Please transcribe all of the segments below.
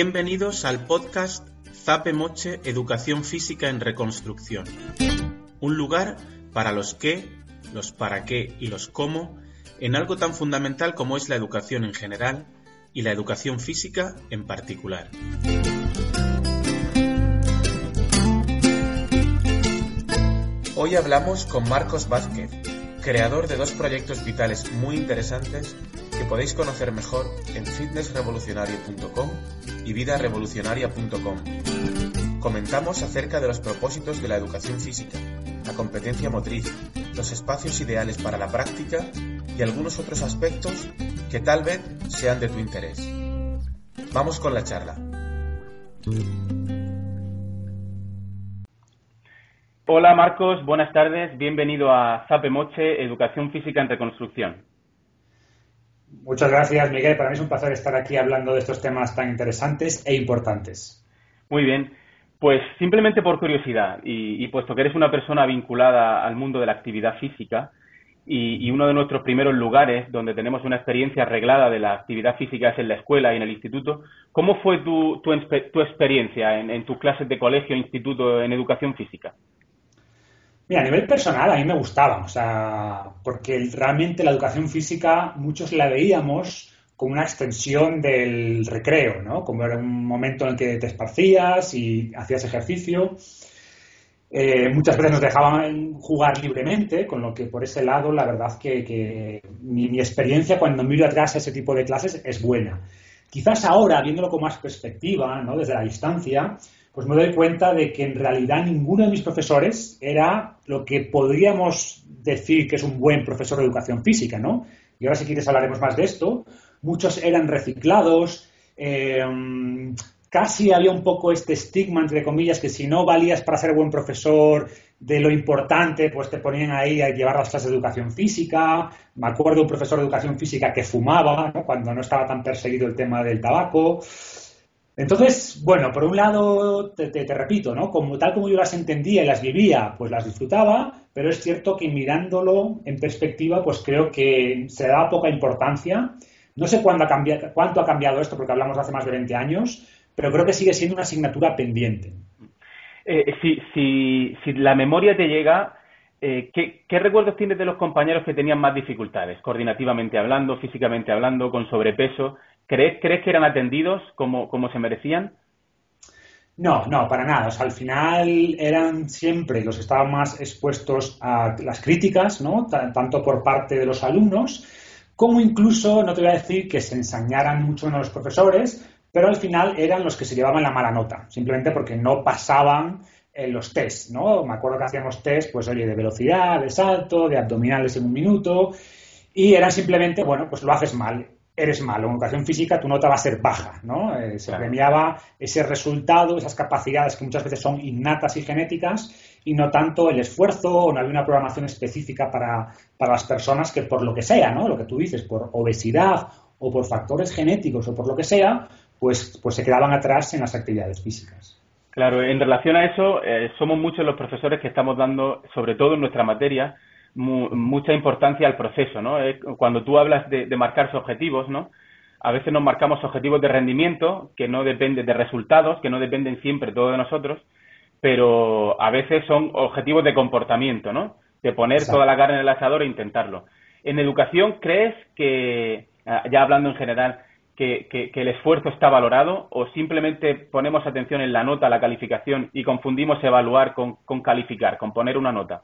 Bienvenidos al podcast Zape Moche Educación Física en Reconstrucción. Un lugar para los qué, los para qué y los cómo en algo tan fundamental como es la educación en general y la educación física en particular. Hoy hablamos con Marcos Vázquez, creador de dos proyectos vitales muy interesantes que podéis conocer mejor en fitnessrevolucionario.com y vidarevolucionaria.com. Comentamos acerca de los propósitos de la educación física, la competencia motriz, los espacios ideales para la práctica y algunos otros aspectos que tal vez sean de tu interés. Vamos con la charla. Hola Marcos, buenas tardes, bienvenido a Zape Moche, Educación Física en Reconstrucción. Muchas gracias, Miguel. Para mí es un placer estar aquí hablando de estos temas tan interesantes e importantes. Muy bien. Pues simplemente por curiosidad, y, puesto que eres una persona vinculada al mundo de la actividad física, y, uno de nuestros primeros lugares donde tenemos una experiencia arreglada de la actividad física es en la escuela y en el instituto, ¿cómo fue tu, experiencia en, tus clases de colegio instituto en educación física? A nivel personal a mí me gustaba, o sea, porque realmente la educación física muchos la veíamos como una extensión del recreo, ¿no? Como era un momento en el que te esparcías y hacías ejercicio. Eh, muchas veces nos dejaban jugar libremente, con lo que por ese lado la verdad que, mi, mi, experiencia cuando miro atrás a ese tipo de clases es buena. Quizás ahora, viéndolo con más perspectiva, ¿no? desde la distancia, pues me doy cuenta de que en realidad ninguno de mis profesores era lo que podríamos decir que es un buen profesor de educación física, ¿no? Y ahora si quieres hablaremos más de esto. Muchos eran reciclados, eh, casi había un poco este estigma, entre comillas, que si no valías para ser buen profesor de lo importante, pues te ponían ahí a llevar las clases de educación física. Me acuerdo de un profesor de educación física que fumaba, cuando no estaba tan perseguido el tema del tabaco. Entonces, bueno, por un lado, te, repito, ¿no? Como tal como yo las entendía y las vivía, pues las disfrutaba, pero es cierto que mirándolo en perspectiva, pues creo que se da poca importancia. No sé cuándo ha cambiado, cuánto ha cambiado esto, porque hablamos de hace más de 20 años, pero creo que sigue siendo una asignatura pendiente. Eh, si, la memoria te llega, eh, ¿qué, ¿qué, recuerdos tienes de los compañeros que tenían más dificultades, coordinativamente hablando, físicamente hablando, con sobrepeso? ¿Crees, ¿Crees que eran atendidos como, como se merecían? No, no, para nada. Al final eran siempre los que estaban más expuestos a las críticas, ¿no? tanto por parte de los alumnos, como incluso, no te voy a decir que se ensañaran mucho en los profesores, pero al final eran los que se llevaban la mala nota, simplemente porque no pasaban en los test, ¿no? Me acuerdo que hacíamos test, pues oye, de velocidad, de salto, de abdominales en un minuto, y eran simplemente, bueno, pues lo haces mal eres malo. En educación física tu nota va a ser baja, ¿no? Eh, se premiaba ese resultado, esas capacidades que muchas veces son innatas y genéticas y no tanto el esfuerzo o no había una programación específica para, las personas que por lo que sea, ¿no? Lo que tú dices, por obesidad o por factores genéticos o por lo que sea, pues, pues se quedaban atrás en las actividades físicas. Claro, en relación a eso, eh, somos muchos los profesores que estamos dando, sobre todo en nuestra materia, mucha importancia al proceso, ¿no? cuando tú hablas de, marcarse objetivos, ¿no? A veces nos marcamos objetivos de rendimiento que no dependen de resultados, que no dependen siempre todo de nosotros, pero a veces son objetivos de comportamiento, ¿no? De poner toda la carne en el asador e intentarlo. En educación, ¿crees que, ah, ya hablando en general, que, el esfuerzo está valorado o simplemente ponemos atención en la nota, la calificación y confundimos evaluar con calificar, con poner una nota?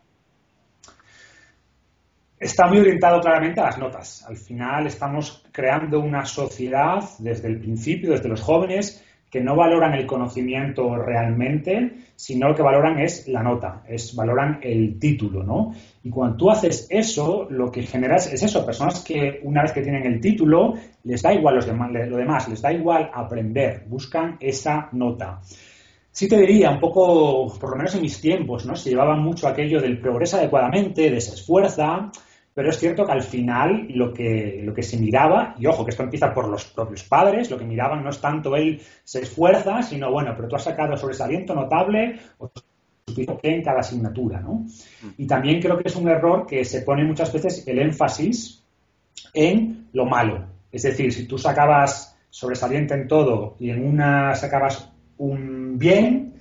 Está muy orientado claramente a las notas. Al final estamos creando una sociedad desde el principio, desde los jóvenes, que no valoran el conocimiento realmente, sino lo que valoran es la nota, es valoran el título, ¿no? Y cuando tú haces eso, lo que generas es eso, personas que una vez que tienen el título, les da igual los demás, lo demás, les da igual aprender, buscan esa nota. Sí te diría, un poco, por lo menos en mis tiempos, ¿no? Se llevaba mucho aquello del progresa adecuadamente, de se esfuerza, pero es cierto que al final lo que, lo que se miraba, y ojo que esto empieza por los propios padres, lo que miraban no es tanto él se esfuerza, sino bueno, pero tú has sacado sobresaliento notable o en cada asignatura, ¿no? Mm. Y también creo que es un error que se pone muchas veces el énfasis en lo malo. Es decir, si tú sacabas sobresaliente en todo y en una sacabas un bien,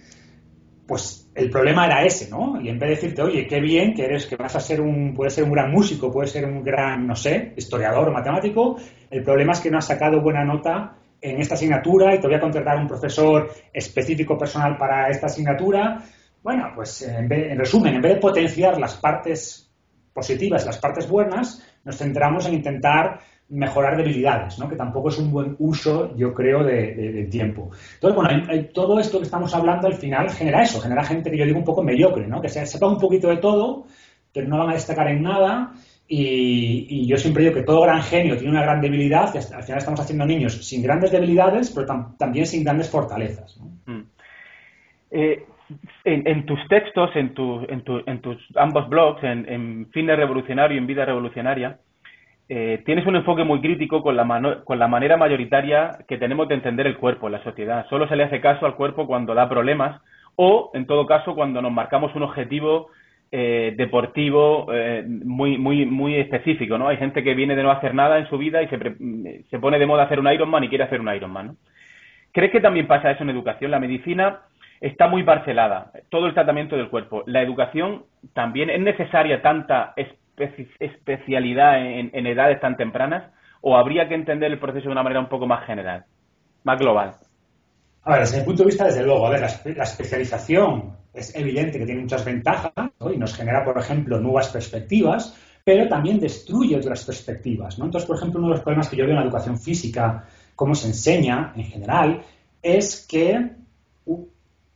pues el problema era ese, ¿no? Y en vez de decirte, oye, qué bien que eres, que vas a ser un, puedes ser un gran músico, puedes ser un gran, no sé, historiador o matemático, el problema es que no has sacado buena nota en esta asignatura y te voy a contratar un profesor específico personal para esta asignatura. Bueno, pues en, en resumen, en vez de potenciar las partes positivas, las partes buenas, nos centramos en intentar mejorar debilidades, ¿no? que tampoco es un buen uso, yo creo, de, tiempo. Entonces, bueno, todo esto que estamos hablando al final genera eso, genera gente que yo digo un poco mediocre, ¿no? que se sepa un poquito de todo, pero no van a destacar en nada. Y, yo siempre digo que todo gran genio tiene una gran debilidad, y al final estamos haciendo niños sin grandes debilidades, pero también sin grandes fortalezas. Mm. Eh, en, tus textos, en, tus ambos blogs, en, en Fitness Revolucionario y en Vida Revolucionaria, eh, tienes un enfoque muy crítico con la, con la manera mayoritaria que tenemos de entender el cuerpo en la sociedad. Solo se le hace caso al cuerpo cuando da problemas o, en todo caso, cuando nos marcamos un objetivo eh, deportivo eh, muy, muy, muy específico, ¿no? Hay gente que viene de no hacer nada en su vida y se, se pone de moda hacer un Ironman y quiere hacer un Ironman, ¿no? ¿Crees que también pasa eso en educación? La medicina está muy parcelada, todo el tratamiento del cuerpo. La educación también es necesaria tanta especialidad en, edades tan tempranas o habría que entender el proceso de una manera un poco más general, más global? A ver, desde mi punto de vista, desde luego, a ver, la, especialización es evidente que tiene muchas ventajas y nos genera, por ejemplo, nuevas perspectivas, pero también destruye otras perspectivas. ¿no? Entonces, por ejemplo, uno de los problemas que yo veo en la educación física, cómo se enseña en general, es que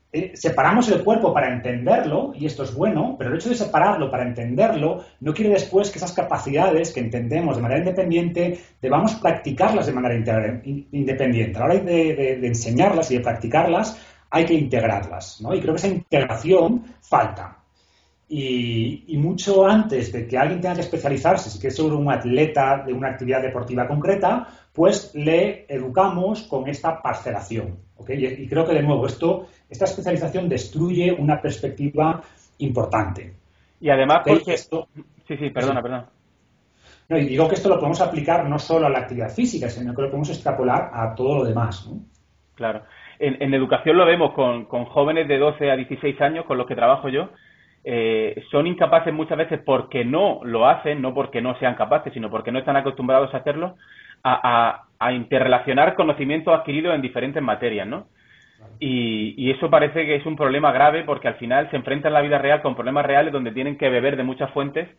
eh, separamos el cuerpo para entenderlo, y esto es bueno, pero el hecho de separarlo para entenderlo no quiere después que esas capacidades que entendemos de manera independiente debamos practicarlas de manera independiente. A la hora de, enseñarlas y de practicarlas hay que integrarlas, ¿no? Y creo que esa integración falta. Y, mucho antes de que alguien tenga que especializarse, si quiere ser un atleta de una actividad deportiva concreta, pues le educamos con esta parcelación. Y, creo que, de nuevo, esto, esta especialización destruye una perspectiva importante. Y además, porque... Esto... Sí, sí, perdona, perdona. No, y digo que esto lo podemos aplicar no solo a la actividad física, sino que lo podemos extrapolar a todo lo demás. Claro. En, educación lo vemos con, jóvenes de 12 a 16 años con los que trabajo yo. Eh, son incapaces muchas veces porque no lo hacen, no porque no sean capaces, sino porque no están acostumbrados a hacerlo, a, interrelacionar conocimientos adquiridos en diferentes materias, ¿no? Y, eso parece que es un problema grave porque al final se enfrentan en la vida real con problemas reales donde tienen que beber de muchas fuentes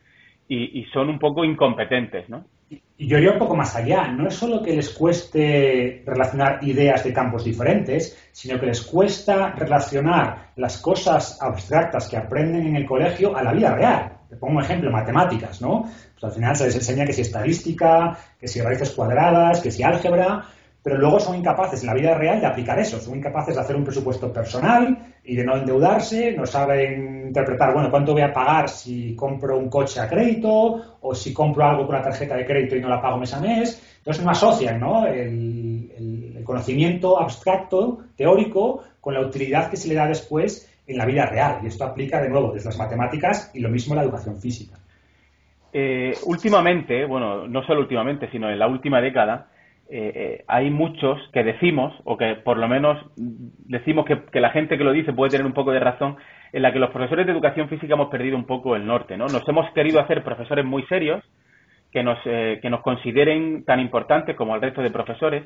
y, son un poco incompetentes, ¿no? Y yo iría un poco más allá. No es solo que les cueste relacionar ideas de campos diferentes, sino que les cuesta relacionar las cosas abstractas que aprenden en el colegio a la vida real. Te pongo un ejemplo, matemáticas, ¿no? Pues al final se les enseña que si estadística, que si raíces cuadradas, que si álgebra, pero luego son incapaces en la vida real de aplicar eso, son incapaces de hacer un presupuesto personal y de no endeudarse, no saben interpretar, bueno, cuánto voy a pagar si compro un coche a crédito o si compro algo con una tarjeta de crédito y no la pago mes a mes. Entonces no asocian ¿no? El, conocimiento abstracto, teórico, con la utilidad que se le da después en la vida real. Y esto aplica de nuevo desde las matemáticas y lo mismo en la educación física. Eh, últimamente, bueno, no solo últimamente, sino en la última década, eh, eh, hay muchos que decimos, o que por lo menos decimos que, la gente que lo dice puede tener un poco de razón, en la que los profesores de educación física hemos perdido un poco el norte, ¿no? Nos hemos querido hacer profesores muy serios, que nos, que nos consideren tan importantes como el resto de profesores,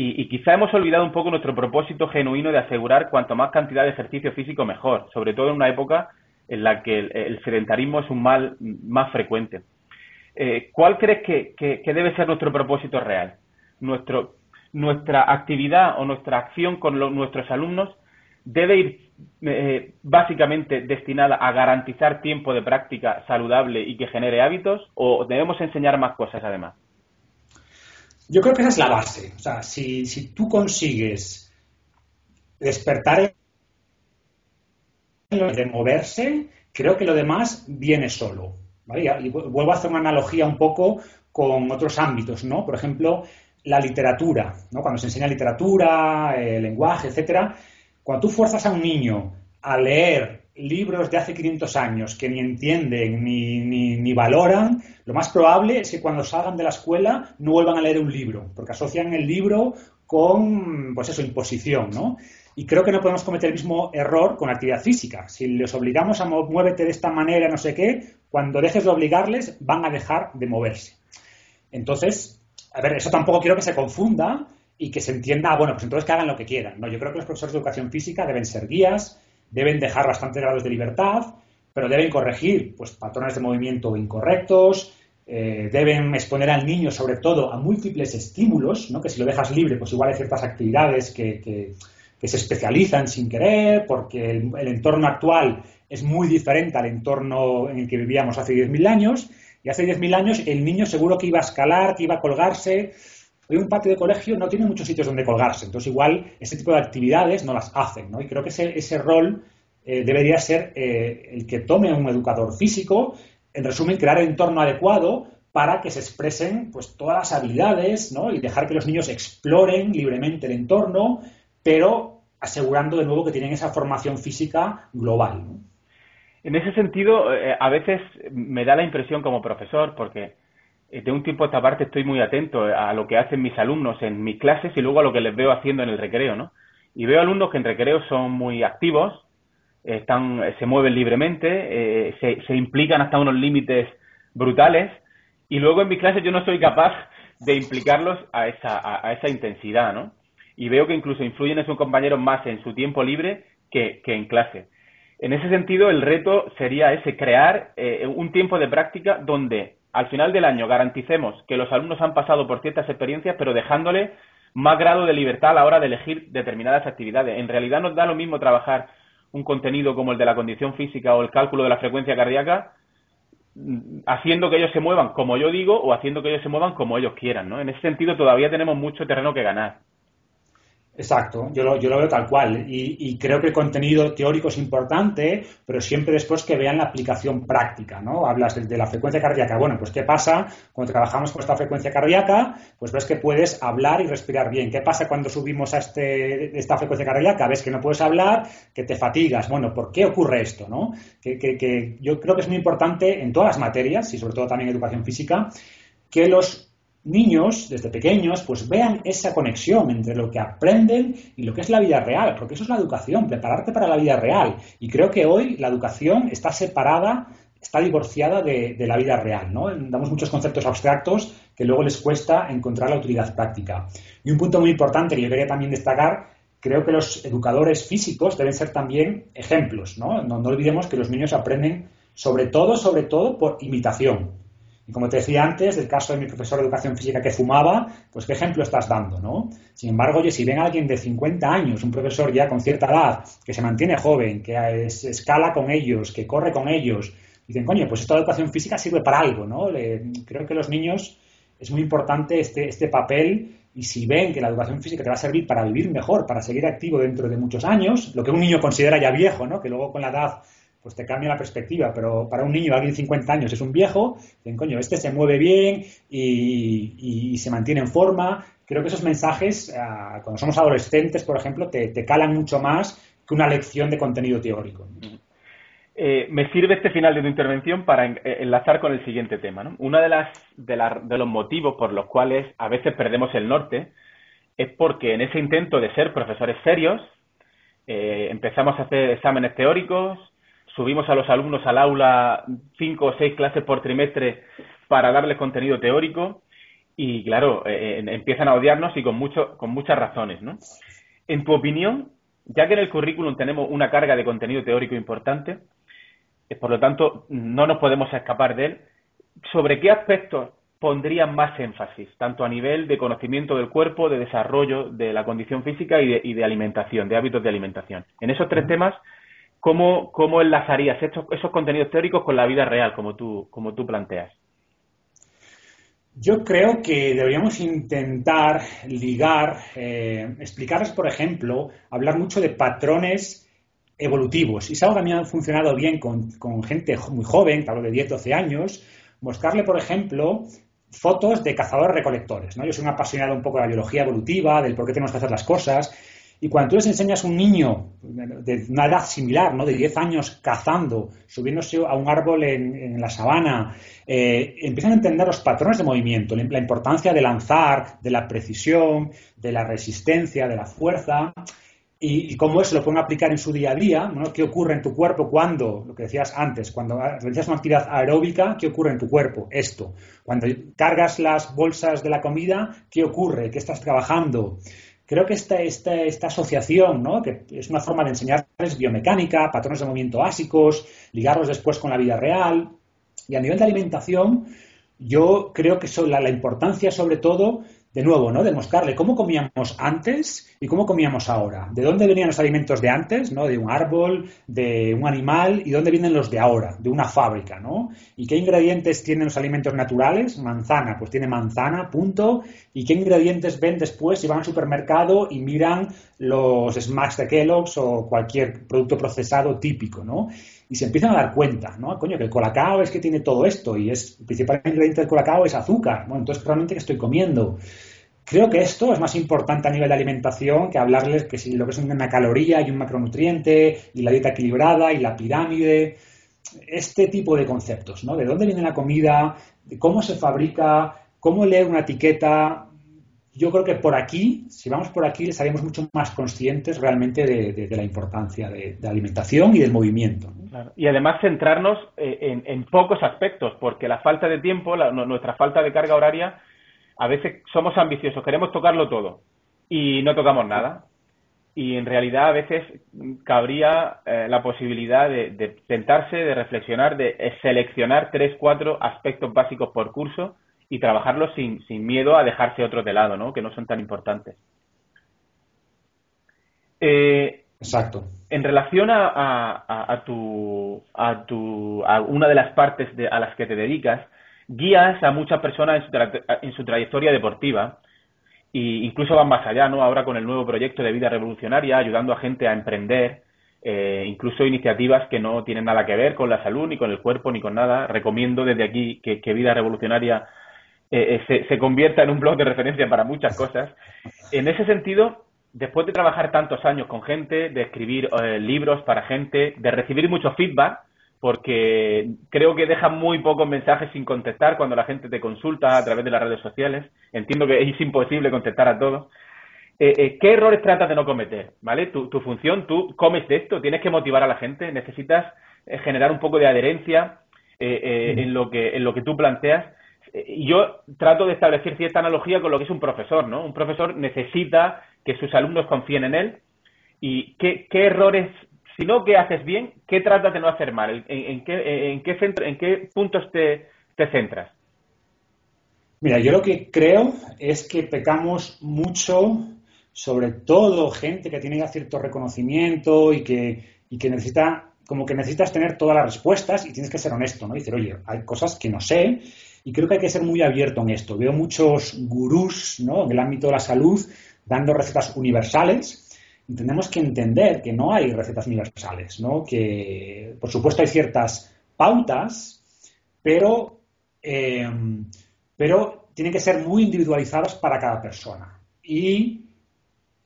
y, quizá hemos olvidado un poco nuestro propósito genuino de asegurar cuanto más cantidad de ejercicio físico mejor, sobre todo en una época en la que el, sedentarismo es un mal más frecuente. Eh, ¿Cuál crees que, debe ser nuestro propósito real? Nuestra actividad o nuestra acción con nuestros alumnos debe ir eh, básicamente destinada a garantizar tiempo de práctica saludable y que genere hábitos o debemos enseñar más cosas además? Yo creo que esa es la base. O sea, si, si tú consigues despertar de moverse, creo que lo demás viene solo. Y vuelvo a hacer una analogía un poco con otros ámbitos, ¿no? Por ejemplo, la literatura, ¿no? Cuando se enseña literatura, el lenguaje, etcétera, cuando tú fuerzas a un niño a leer libros de hace 500 años que ni entienden ni, ni, valoran, lo más probable es que cuando salgan de la escuela no vuelvan a leer un libro, porque asocian el libro con, pues eso, imposición, ¿no? Y creo que no podemos cometer el mismo error con la actividad física. Si les obligamos a muévete de esta manera, no sé qué, cuando dejes de obligarles, van a dejar de moverse. Entonces, a ver, eso tampoco quiero que se confunda y que se entienda, bueno, pues entonces que hagan lo que quieran. No, yo creo que los profesores de educación física deben ser guías, deben dejar bastantes grados de libertad, pero deben corregir pues, patrones de movimiento incorrectos, eh, deben exponer al niño sobre todo a múltiples estímulos, ¿no? que si lo dejas libre, pues igual hay ciertas actividades que que se especializan sin querer, porque el, entorno actual es muy diferente al entorno en el que vivíamos hace 10.000 años, y hace 10.000 años el niño seguro que iba a escalar, que iba a colgarse. Hoy un patio de colegio no tiene muchos sitios donde colgarse, entonces igual ese tipo de actividades no las hacen, ¿no? Y creo que ese, ese rol eh, debería ser eh, el que tome un educador físico, en resumen, crear el entorno adecuado para que se expresen pues todas las habilidades, ¿no? Y dejar que los niños exploren libremente el entorno, pero asegurando de nuevo que tienen esa formación física global. En ese sentido, eh, a veces me da la impresión como profesor, porque eh, de un tiempo a esta parte estoy muy atento a lo que hacen mis alumnos en mis clases y luego a lo que les veo haciendo en el recreo, ¿no? Y veo alumnos que en recreo son muy activos, están, se mueven libremente, eh, se, se, implican hasta unos límites brutales, y luego en mis clases yo no soy capaz de implicarlos a esa, a esa intensidad, ¿no? y veo que incluso influyen en sus compañeros más en su tiempo libre que, en clase. En ese sentido, el reto sería ese, crear eh, un tiempo de práctica donde al final del año garanticemos que los alumnos han pasado por ciertas experiencias, pero dejándole más grado de libertad a la hora de elegir determinadas actividades. En realidad nos da lo mismo trabajar un contenido como el de la condición física o el cálculo de la frecuencia cardíaca, mm, haciendo que ellos se muevan como yo digo o haciendo que ellos se muevan como ellos quieran. ¿no? En ese sentido todavía tenemos mucho terreno que ganar. Exacto, yo lo, yo lo veo tal cual. Y, creo que el contenido teórico es importante, pero siempre después que vean la aplicación práctica, ¿no? Hablas de, la frecuencia cardíaca. Bueno, pues ¿qué pasa cuando trabajamos con esta frecuencia cardíaca? Pues ves que puedes hablar y respirar bien. ¿Qué pasa cuando subimos a este, esta frecuencia cardíaca? Ves que no puedes hablar, que te fatigas. Bueno, ¿por qué ocurre esto, no? Que, que yo creo que es muy importante en todas las materias, y sobre todo también en educación física, que los niños, desde pequeños, pues vean esa conexión entre lo que aprenden y lo que es la vida real, porque eso es la educación, prepararte para la vida real. Y creo que hoy la educación está separada, está divorciada de, la vida real, ¿no? Damos muchos conceptos abstractos que luego les cuesta encontrar la utilidad práctica. Y un punto muy importante que yo quería también destacar, creo que los educadores físicos deben ser también ejemplos, ¿no? No, no olvidemos que los niños aprenden sobre todo, sobre todo por imitación. Y como te decía antes, del caso de mi profesor de educación física que fumaba, pues qué ejemplo estás dando, ¿no? Sin embargo, oye, si ven a alguien de 50 años, un profesor ya con cierta edad, que se mantiene joven, que escala con ellos, que corre con ellos, dicen, coño, pues esta educación física sirve para algo, ¿no? creo que los niños es muy importante este, este papel y si ven que la educación física te va a servir para vivir mejor, para seguir activo dentro de muchos años, lo que un niño considera ya viejo, ¿no? Que luego con la edad pues te cambia la perspectiva, pero para un niño, alguien de 50 años es un viejo, dicen, coño, este se mueve bien y, se mantiene en forma. Creo que esos mensajes, ah, cuando somos adolescentes, por ejemplo, te, calan mucho más que una lección de contenido teórico. Eh, me sirve este final de tu intervención para eh, enlazar con el siguiente tema. ¿no? Uno de, las, de, los motivos por los cuales a veces perdemos el norte es porque en ese intento de ser profesores serios, eh, empezamos a hacer exámenes teóricos, subimos a los alumnos al aula cinco o seis clases por trimestre para darles contenido teórico y claro, eh, eh, empiezan a odiarnos y con, mucho, con muchas razones, ¿no? En tu opinión, ya que en el currículum tenemos una carga de contenido teórico importante, eh, por lo tanto no nos podemos escapar de él, ¿sobre qué aspectos pondrían más énfasis, tanto a nivel de conocimiento del cuerpo, de desarrollo de la condición física y de, y de alimentación, de hábitos de alimentación? En esos tres temas, ¿cómo, cómo enlazarías estos, esos contenidos teóricos con la vida real, como tú, como tú planteas? Yo creo que deberíamos intentar ligar, eh, explicarles, por ejemplo, hablar mucho de patrones evolutivos. Y es algo que a mí ha funcionado bien con, gente muy joven, hablo de 10, 12 años, mostrarle, por ejemplo, fotos de cazadores recolectores. ¿no? Yo soy un apasionado un poco de la biología evolutiva, del por qué tenemos que hacer las cosas, Y cuando tú les enseñas a un niño de una edad similar, ¿no? de 10 años, cazando, subiéndose a un árbol en, la sabana, eh, empiezan a entender los patrones de movimiento, la importancia de lanzar, de la precisión, de la resistencia, de la fuerza, y, cómo eso lo pueden aplicar en su día a día, ¿Qué ocurre en tu cuerpo cuando, lo que decías antes, cuando realizas una actividad aeróbica, ¿qué ocurre en tu cuerpo? Esto. Cuando cargas las bolsas de la comida, ¿qué ocurre? ¿Qué estás trabajando? Creo que esta, esta, esta asociación, ¿no? que es una forma de enseñarles biomecánica, patrones de movimiento básicos, ligarlos después con la vida real. Y a nivel de alimentación, yo creo que la importancia sobre todo de nuevo, ¿no? Demostrarle cómo comíamos antes y cómo comíamos ahora. De dónde venían los alimentos de antes, ¿no? De un árbol, de un animal y dónde vienen los de ahora, de una fábrica, ¿no? Y qué ingredientes tienen los alimentos naturales. Manzana, pues tiene manzana, punto. Y qué ingredientes ven después si van al supermercado y miran los smacks de Kellogg's o cualquier producto procesado típico, ¿no? Y se empiezan a dar cuenta, ¿no? Coño, que el colacao es que tiene todo esto y es el principal ingrediente del colacao es azúcar, bueno, entonces realmente que estoy comiendo. Creo que esto es más importante a nivel de alimentación que hablarles que si lo que es una caloría y un macronutriente y la dieta equilibrada y la pirámide, este tipo de conceptos, ¿no? De dónde viene la comida, de cómo se fabrica, cómo leer una etiqueta, yo creo que por aquí, si vamos por aquí, estaríamos mucho más conscientes realmente de, la importancia de, la alimentación y del movimiento. Y además centrarnos eh, en, pocos aspectos, porque la falta de tiempo, nuestra falta de carga horaria, a veces somos ambiciosos, queremos tocarlo todo y no tocamos nada. Y en realidad a veces cabría eh, la posibilidad de sentarse, de reflexionar, de seleccionar tres, cuatro aspectos básicos por curso y trabajarlo sin, sin miedo a dejarse otros de lado, ¿no? Que no son tan importantes. Eh, Exacto. En relación a, a, tu, a, tu, a una de las partes de, a las que te dedicas, guías a muchas personas en su, en su trayectoria deportiva e incluso van más allá, ¿no? Ahora con el nuevo proyecto de vida revolucionaria, ayudando a gente a emprender, eh, incluso iniciativas que no tienen nada que ver con la salud, ni con el cuerpo, ni con nada. Recomiendo desde aquí que, que Vida Revolucionaria eh, eh, se, convierta en un blog de referencia para muchas cosas. En ese sentido, después de trabajar tantos años con gente, de escribir eh, libros para gente, de recibir mucho feedback, porque creo que deja muy pocos mensajes sin contestar cuando la gente te consulta a través de las redes sociales. Entiendo que es imposible contestar a todos. ¿Qué errores tratas de no cometer? ¿Vale? Tu, tu función, tú comes de esto, tienes que motivar a la gente, necesitas generar un poco de adherencia en, lo que, en lo que tú planteas yo trato de establecer cierta analogía con lo que es un profesor, ¿no? Un profesor necesita que sus alumnos confíen en él y qué, errores, si no qué haces bien, qué tratas de no hacer mal, en, qué, en, qué, centro, en qué puntos te, centras. Mira, yo lo que creo es que pecamos mucho, sobre todo gente que tiene ya cierto reconocimiento y que, y que necesita, como que necesitas tener todas las respuestas y tienes que ser honesto, ¿no? Y decir, oye, hay cosas que no sé y creo que hay que ser muy abierto en esto. Veo muchos gurús ¿no? en el ámbito de la salud dando recetas universales y tenemos que entender que no hay recetas universales, ¿no? que por supuesto hay ciertas pautas, pero, eh, pero tienen que ser muy individualizadas para cada persona. Y,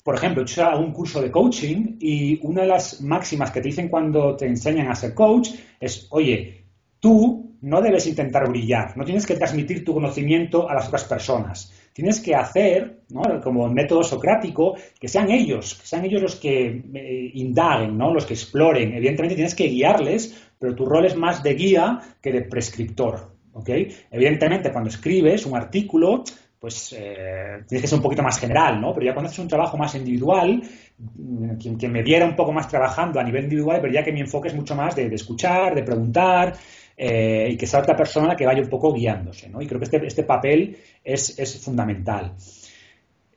por ejemplo, yo hago un curso de coaching y una de las máximas que te dicen cuando te enseñan a ser coach es, oye, tú no debes intentar brillar, no tienes que transmitir tu conocimiento a las otras personas. Tienes que hacer, como el método socrático, que sean ellos, que sean ellos los que eh, indaguen, ¿no? los que exploren. Evidentemente tienes que guiarles, pero tu rol es más de guía que de prescriptor. Evidentemente, cuando escribes un artículo, pues eh, tienes que ser un poquito más general, ¿no? Pero ya cuando haces un trabajo más individual, mm, quien, me viera un poco más trabajando a nivel individual, vería que mi enfoque es mucho más de escuchar, de preguntar, eh, y que sea otra persona que vaya un poco guiándose. ¿no? Y creo que este, este papel es, fundamental.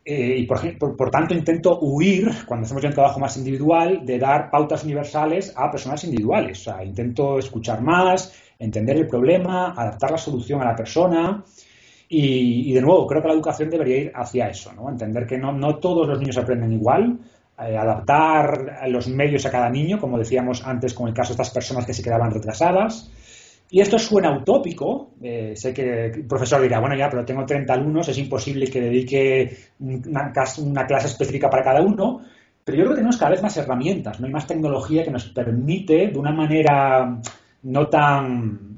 Eh, y por, por, tanto intento huir, cuando hacemos un trabajo más individual, de dar pautas universales a personas individuales. O sea, intento escuchar más, entender el problema, adaptar la solución a la persona. Y, de nuevo, creo que la educación debería ir hacia eso, ¿no? Entender que no, no todos los niños aprenden igual, eh, adaptar los medios a cada niño, como decíamos antes con el caso de estas personas que se quedaban retrasadas, y esto suena utópico. Eh, sé que el profesor dirá, bueno, ya, pero tengo 30 alumnos, es imposible que dedique una, clase específica para cada uno. Pero yo creo que tenemos cada vez más herramientas, ¿no? hay más tecnología que nos permite de una manera no tan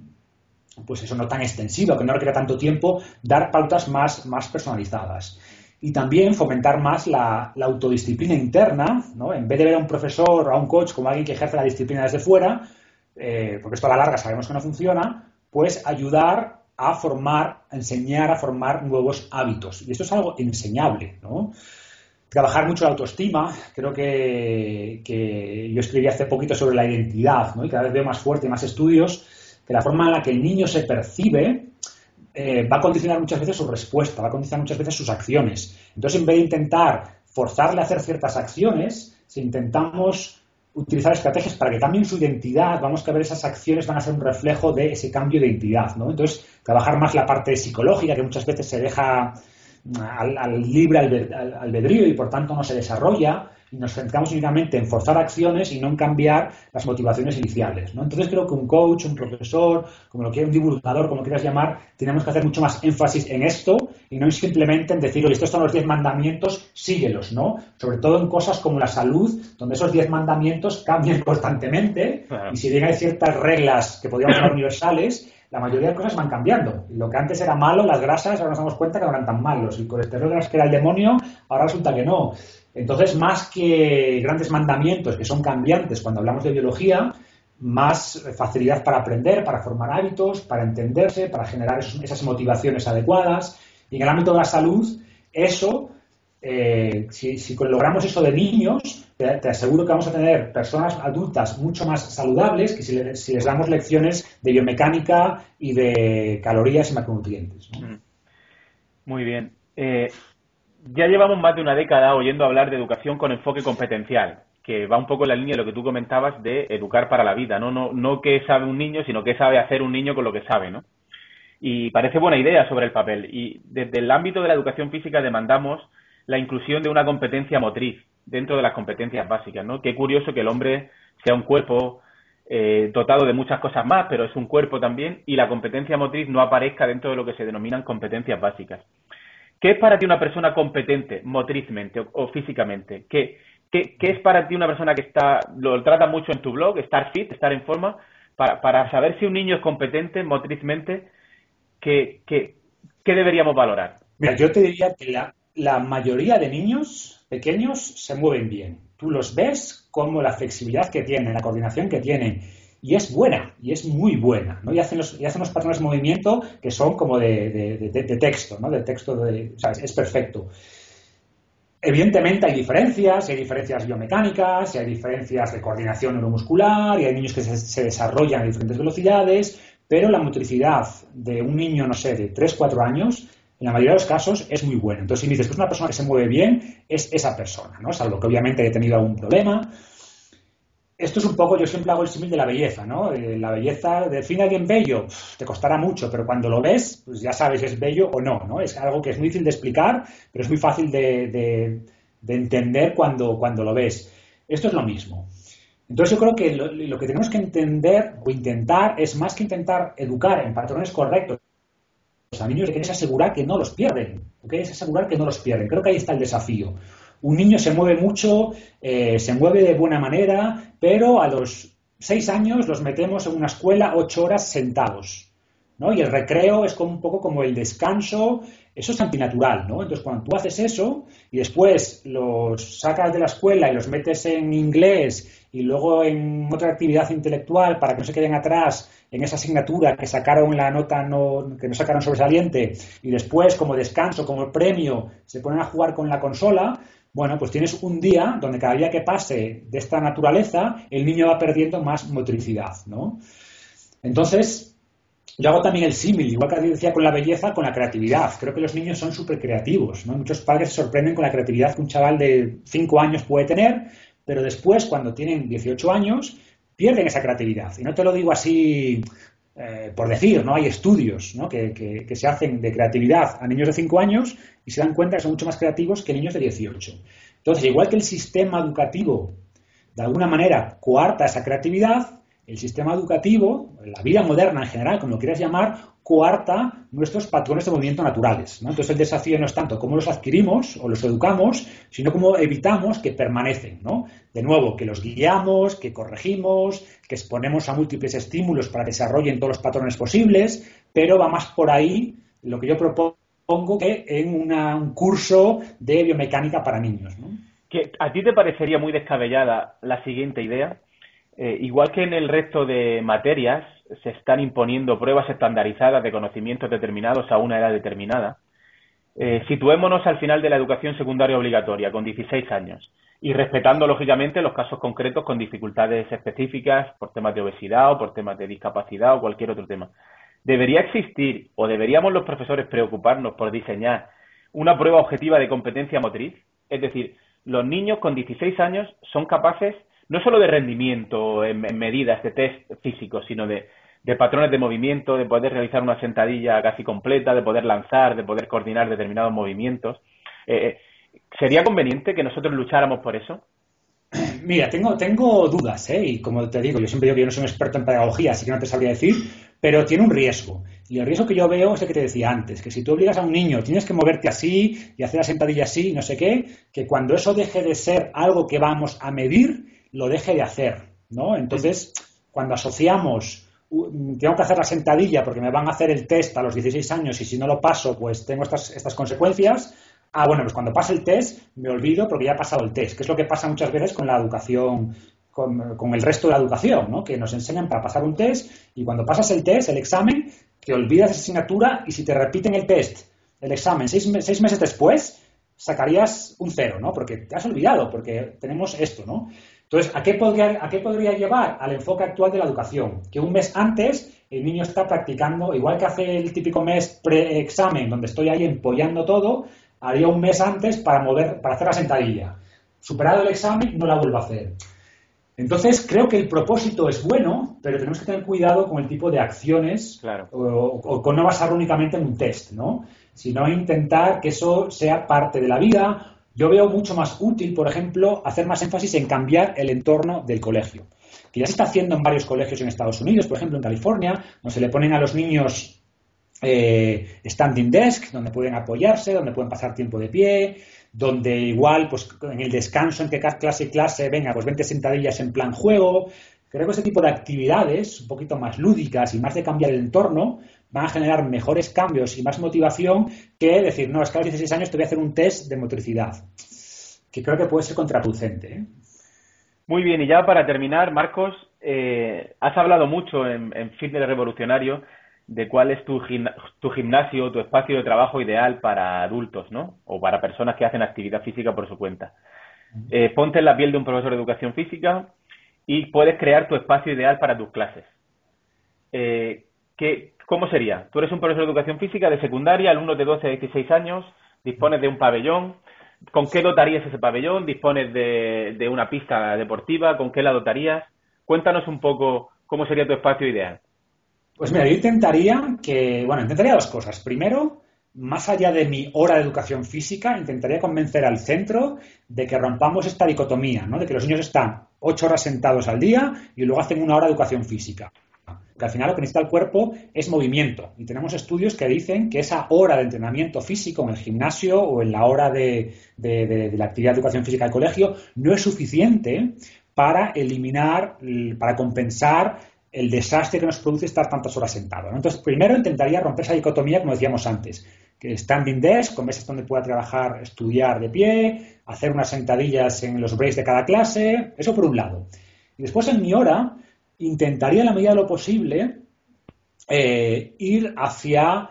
pues eso no tan extensiva, que no requiera tanto tiempo, dar pautas más, más personalizadas. Y también fomentar más la, autodisciplina interna, ¿no? En vez de ver a un profesor o a un coach como alguien que ejerce la disciplina desde fuera, eh, porque esto a la larga sabemos que no funciona, pues ayudar a formar, a enseñar a formar nuevos hábitos. Y esto es algo enseñable, ¿no? Trabajar mucho la autoestima, creo que, yo escribí hace poquito sobre la identidad, ¿no? Y cada vez veo más fuerte, más estudios que la forma en la que el niño se percibe eh, va a condicionar muchas veces su respuesta, va a condicionar muchas veces sus acciones. Entonces, en vez de intentar forzarle a hacer ciertas acciones, si intentamos utilizar estrategias para que cambien su identidad, vamos a ver esas acciones van a ser un reflejo de ese cambio de identidad, ¿no? Entonces, trabajar más la parte psicológica, que muchas veces se deja al, libre albedrío y por tanto no se desarrolla, y nos centramos únicamente en forzar acciones y no en cambiar las motivaciones iniciales. ¿no? Entonces creo que un coach, un profesor, como lo quiera, un divulgador, como quieras llamar, tenemos que hacer mucho más énfasis en esto y no simplemente en decir, oye, estos son los diez mandamientos, síguelos, ¿no? Sobre todo en cosas como la salud, donde esos diez mandamientos cambian constantemente y si bien hay ciertas reglas que podríamos ser universales, la mayoría de cosas van cambiando. Lo que antes era malo, las grasas, ahora nos damos cuenta que no eran tan malos. El colesterol que era el demonio, ahora resulta que no. Entonces, más que grandes mandamientos que son cambiantes cuando hablamos de biología, más facilidad para aprender, para formar hábitos, para entenderse, para generar esas motivaciones adecuadas. Y en el ámbito de la salud, eso, eh, si, logramos eso de niños, te, aseguro que vamos a tener personas adultas mucho más saludables que si, les damos lecciones de biomecánica y de calorías y macronutrientes. Mm. Muy bien. Eh, ya llevamos más de una década oyendo hablar de educación con enfoque competencial, que va un poco en la línea de lo que tú comentabas de educar para la vida, no, no, no qué sabe un niño, sino qué sabe hacer un niño con lo que sabe, ¿no? Y parece buena idea sobre el papel. Y desde el ámbito de la educación física demandamos la inclusión de una competencia motriz dentro de las competencias básicas, ¿no? Qué curioso que el hombre sea un cuerpo eh, dotado de muchas cosas más, pero es un cuerpo también, y la competencia motriz no aparezca dentro de lo que se denominan competencias básicas. ¿Qué es para ti una persona competente motrizmente o, físicamente? ¿Qué, ¿Qué, es para ti una persona que está, lo trata mucho en tu blog, estar fit, estar en forma, para, para saber si un niño es competente motrizmente, ¿qué, qué, deberíamos valorar? Mira, yo te diría que la, mayoría de niños pequeños se mueven bien. Tú los ves como la flexibilidad que tienen, la coordinación que tienen y es buena, y es muy buena, ¿no? Y hacen los, y hacen los patrones de movimiento que son como de, texto, ¿no? De texto, de, es, perfecto. Evidentemente hay diferencias, hay diferencias biomecánicas, hay diferencias de coordinación neuromuscular, y hay niños que se, desarrollan a diferentes velocidades, pero la motricidad de un niño, no sé, de 3, 4 años, en la mayoría de los casos es muy buena. Entonces, si me dices que es una persona que se mueve bien, es esa persona, ¿no? Salvo que obviamente haya tenido algún problema, esto es un poco, yo siempre hago el símil de la belleza, ¿no? Eh, la belleza, define a alguien bello, te costará mucho, pero cuando lo ves, pues ya sabes si es bello o no, ¿no? Es algo que es muy difícil de explicar, pero es muy fácil de, entender cuando, cuando lo ves. Esto es lo mismo. Entonces yo creo que lo, que tenemos que entender o intentar es más que intentar educar en patrones correctos a niños, que es asegurar que no los pierden, ¿ok? Es asegurar que no los pierden. Creo que ahí está el desafío un niño se mueve mucho, eh, se mueve de buena manera, pero a los seis años los metemos en una escuela ocho horas sentados. ¿No? Y el recreo es como un poco como el descanso, eso es antinatural, ¿no? Entonces, cuando tú haces eso y después los sacas de la escuela y los metes en inglés y luego en otra actividad intelectual para que no se queden atrás en esa asignatura que sacaron la nota no, que no sacaron sobresaliente y después como descanso, como premio, se ponen a jugar con la consola, bueno, pues tienes un día donde cada día que pase de esta naturaleza, el niño va perdiendo más motricidad, ¿no? Entonces, yo hago también el símil, igual que decía con la belleza, con la creatividad. Creo que los niños son súper creativos, ¿no? Muchos padres se sorprenden con la creatividad que un chaval de 5 años puede tener, pero después, cuando tienen 18 años, pierden esa creatividad. Y no te lo digo así eh, por decir, ¿no? Hay estudios que, se hacen de creatividad a niños de 5 años y se dan cuenta que son mucho más creativos que niños de 18. Entonces, igual que el sistema educativo de alguna manera coarta esa creatividad, el sistema educativo, la vida moderna en general, como lo quieras llamar, cuarta nuestros patrones de movimiento naturales. Entonces el desafío no es tanto cómo los adquirimos o los educamos, sino cómo evitamos que permanecen. De nuevo, que los guiamos, que corregimos, que exponemos a múltiples estímulos para que desarrollen todos los patrones posibles, pero va más por ahí lo que yo propongo que en un curso de biomecánica para niños. Que ¿A ti te parecería muy descabellada la siguiente idea? Eh, igual que en el resto de materias, se están imponiendo pruebas estandarizadas de conocimientos determinados a una edad determinada. Eh, situémonos al final de la educación secundaria obligatoria, con 16 años, y respetando, lógicamente, los casos concretos con dificultades específicas por temas de obesidad o por temas de discapacidad o cualquier otro tema. ¿Debería existir o deberíamos los profesores preocuparnos por diseñar una prueba objetiva de competencia motriz? Es decir, los niños con 16 años son capaces no solo de rendimiento en, medidas de test físicos, sino de, patrones de movimiento, de poder realizar una sentadilla casi completa, de poder lanzar, de poder coordinar determinados movimientos. Eh, eh, ¿Sería conveniente que nosotros lucháramos por eso? Mira, tengo, tengo dudas, ¿eh? y como te digo, yo siempre digo que yo no soy un experto en pedagogía, así que no te sabría decir, pero tiene un riesgo. Y el riesgo que yo veo es el que te decía antes, que si tú obligas a un niño, tienes que moverte así y hacer la sentadilla así, no sé qué, que cuando eso deje de ser algo que vamos a medir, lo deje de hacer, ¿no? Entonces, cuando asociamos, tengo que hacer la sentadilla porque me van a hacer el test a los 16 años y si no lo paso, pues tengo estas, estas consecuencias. Ah, bueno, pues cuando pase el test me olvido porque ya ha pasado el test, que es lo que pasa muchas veces con la educación, con, el resto de la educación, ¿no? Que nos enseñan para pasar un test y cuando pasas el test, el examen, te olvidas esa asignatura y si te repiten el test, el examen, seis, seis meses después, sacarías un cero, ¿no? Porque te has olvidado, porque tenemos esto, ¿no? Entonces, ¿a qué, podría, ¿a qué podría llevar? Al enfoque actual de la educación. Que un mes antes el niño está practicando, igual que hace el típico mes pre-examen, donde estoy ahí empollando todo, haría un mes antes para, mover, para hacer la sentadilla. Superado el examen, no la vuelvo a hacer. Entonces, creo que el propósito es bueno, pero tenemos que tener cuidado con el tipo de acciones o, o, con no basarlo únicamente en un test, ¿no? Sino intentar que eso sea parte de la vida yo veo mucho más útil, por ejemplo, hacer más énfasis en cambiar el entorno del colegio, que ya se está haciendo en varios colegios en Estados Unidos, por ejemplo en California, donde se le ponen a los niños eh, standing desk, donde pueden apoyarse, donde pueden pasar tiempo de pie, donde igual, pues en el descanso entre clase y clase, venga, pues 20 sentadillas en plan juego. Creo que ese tipo de actividades, un poquito más lúdicas y más de cambiar el entorno, van a generar mejores cambios y más motivación que decir, no, es que a los 16 años te voy a hacer un test de motricidad, que creo que puede ser contraproducente. ¿eh? Muy bien, y ya para terminar, Marcos, eh, has hablado mucho en, en, Fitness Revolucionario de cuál es tu, tu gimnasio, tu espacio de trabajo ideal para adultos, ¿no? O para personas que hacen actividad física por su cuenta. Eh, ponte en la piel de un profesor de educación física y puedes crear tu espacio ideal para tus clases. ¿Qué, ¿Cómo sería? Tú eres un profesor de educación física de secundaria, alumnos de 12 a 16 años, dispones de un pabellón. ¿Con qué dotarías ese pabellón? ¿Dispones de, una pista deportiva? ¿Con qué la dotarías? Cuéntanos un poco cómo sería tu espacio ideal. Pues mira, yo intentaría que, bueno, intentaría dos cosas. Primero, más allá de mi hora de educación física, intentaría convencer al centro de que rompamos esta dicotomía, ¿no? De que los niños están ocho horas sentados al día y luego hacen una hora de educación física. Porque al final lo que necesita el cuerpo es movimiento. Y tenemos estudios que dicen que esa hora de entrenamiento físico en el gimnasio o en la hora de, la actividad de educación física del colegio no es suficiente para eliminar, para compensar el desastre que nos produce estar tantas horas sentado. Entonces, primero intentaría romper esa dicotomía, como decíamos antes, que standing desk, con mesas donde pueda trabajar, estudiar de pie, hacer unas sentadillas en los breaks de cada clase, eso por un lado. Y después en mi hora, intentaría en la medida de lo posible eh, ir hacia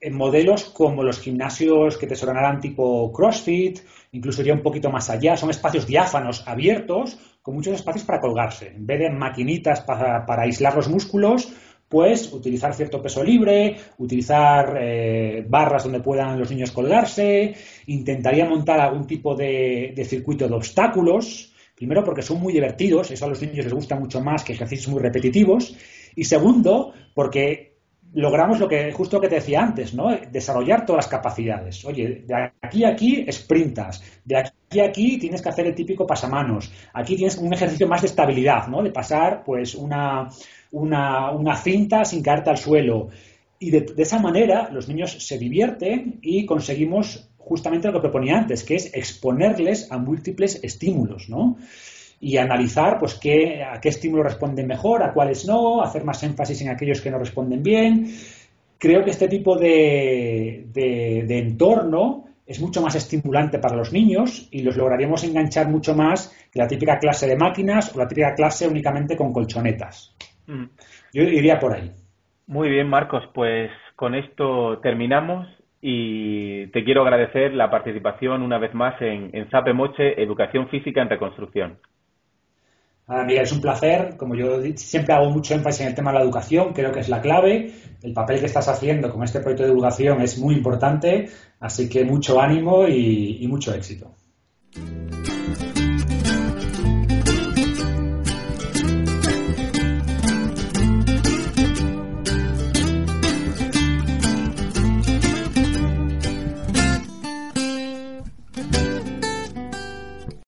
eh, modelos como los gimnasios que te sonarán tipo CrossFit, incluso iría un poquito más allá, son espacios diáfanos, abiertos, con muchos espacios para colgarse. En vez de maquinitas para, aislar los músculos, pues utilizar cierto peso libre, utilizar eh, barras donde puedan los niños colgarse, intentaría montar algún tipo de circuito de obstáculos, Primero porque son muy divertidos, eso a los niños les gusta mucho más que ejercicios muy repetitivos. Y segundo, porque logramos lo que justo lo que te decía antes, ¿no? Desarrollar todas las capacidades. Oye, de aquí a aquí sprintas, de aquí Y aquí tienes que hacer el típico pasamanos. Aquí tienes un ejercicio más de estabilidad, ¿no? De pasar, pues, una, una, cinta sin caerte al suelo. Y de, esa manera los niños se divierten y conseguimos justamente lo que proponía antes, que es exponerles a múltiples estímulos, ¿no? Y analizar, pues, qué, a qué estímulos responden mejor, a cuáles no, hacer más énfasis en aquellos que no responden bien. Creo que este tipo de, de entorno es mucho más estimulante para los niños y los lograríamos enganchar mucho más que la típica clase de máquinas o la típica clase únicamente con colchonetas. Mm. Yo iría por ahí. Muy bien, Marcos, pues con esto terminamos y te quiero agradecer la participación una vez más en, en Sape Moche Educación Física en Reconstrucción. Nada, Miguel, es un placer. Como yo siempre hago mucho énfasis en el tema de la educación, creo que es la clave. El papel que estás haciendo con este proyecto de divulgación es muy importante, así que mucho ánimo y, y mucho éxito.